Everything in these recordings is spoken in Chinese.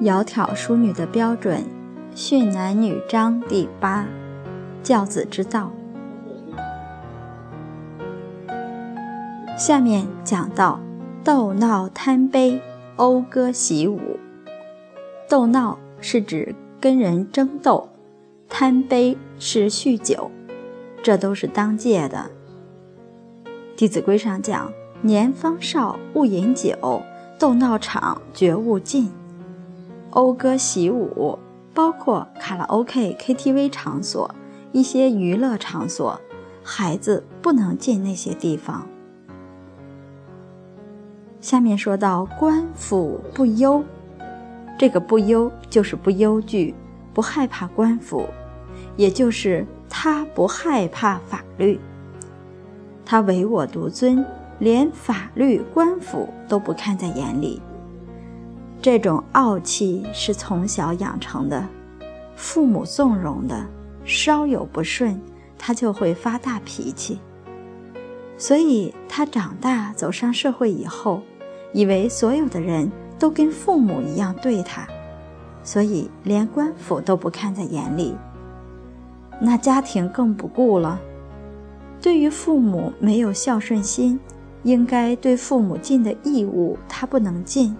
窈窕淑女的标准，训男女章第八，教子之道。下面讲到斗闹贪杯，讴歌习武。斗闹是指跟人争斗，贪杯是酗酒，这都是当戒的。《弟子规》上讲：“年方少，勿饮酒，斗闹场，绝勿近。”讴歌习武，包括卡拉 OK、KTV 场所，一些娱乐场所，孩子不能进那些地方。下面说到官府不忧，这个不忧就是不忧惧，不害怕官府，也就是他不害怕法律，他唯我独尊，连法律官府都不看在眼里。这种傲气是从小养成的，父母纵容的，稍有不顺，他就会发大脾气。所以他长大走上社会以后，以为所有的人都跟父母一样对他，所以连官府都不看在眼里。那家庭更不顾了，对于父母没有孝顺心，应该对父母尽的义务，他不能尽。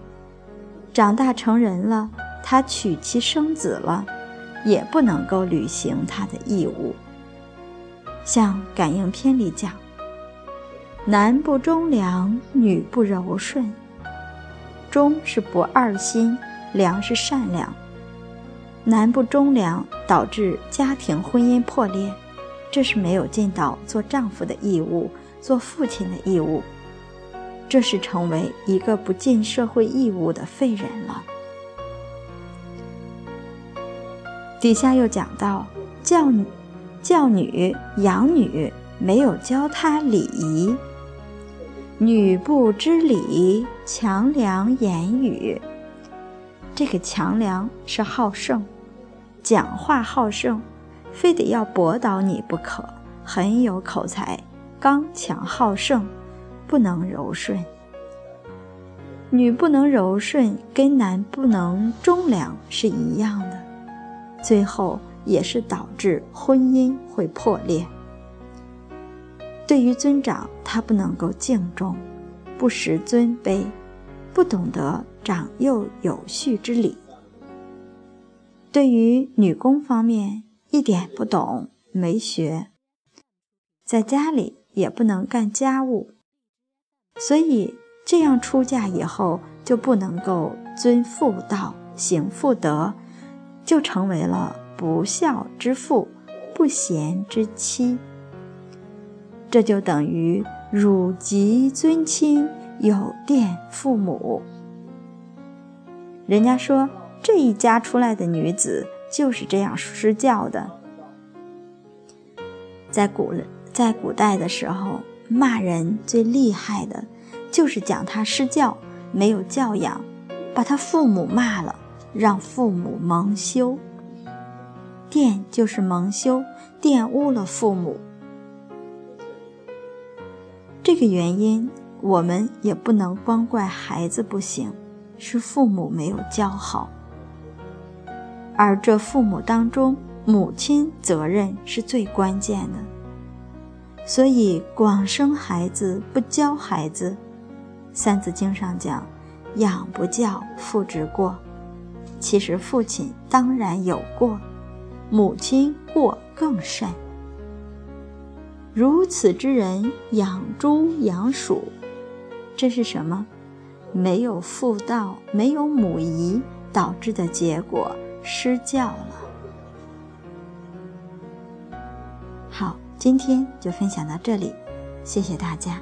长大成人了，他娶妻生子了，也不能够履行他的义务。像《感应篇》里讲：“男不忠良，女不柔顺。忠是不二心，良是善良。男不忠良，导致家庭婚姻破裂，这是没有尽到做丈夫的义务，做父亲的义务。”这是成为一个不尽社会义务的废人了。底下又讲到，教教女养女，没有教她礼仪，女不知礼，强梁言语。这个强梁是好胜，讲话好胜，非得要驳倒你不可，很有口才，刚强好胜。不能柔顺，女不能柔顺，跟男不能忠良是一样的，最后也是导致婚姻会破裂。对于尊长，他不能够敬重，不识尊卑，不懂得长幼有序之礼。对于女工方面，一点不懂，没学，在家里也不能干家务。所以，这样出嫁以后就不能够遵妇道、行妇德，就成为了不孝之妇、不贤之妻。这就等于辱及尊亲、有玷父母。人家说这一家出来的女子就是这样施教的。在古在古代的时候。骂人最厉害的，就是讲他失教没有教养，把他父母骂了，让父母蒙羞。玷就是蒙羞，玷污了父母。这个原因，我们也不能光怪孩子不行，是父母没有教好。而这父母当中，母亲责任是最关键的。所以，广生孩子不教孩子，《三字经》上讲：“养不教，父之过。”其实，父亲当然有过，母亲过更甚。如此之人，养猪养鼠，这是什么？没有父道，没有母仪，导致的结果，失教了。今天就分享到这里，谢谢大家。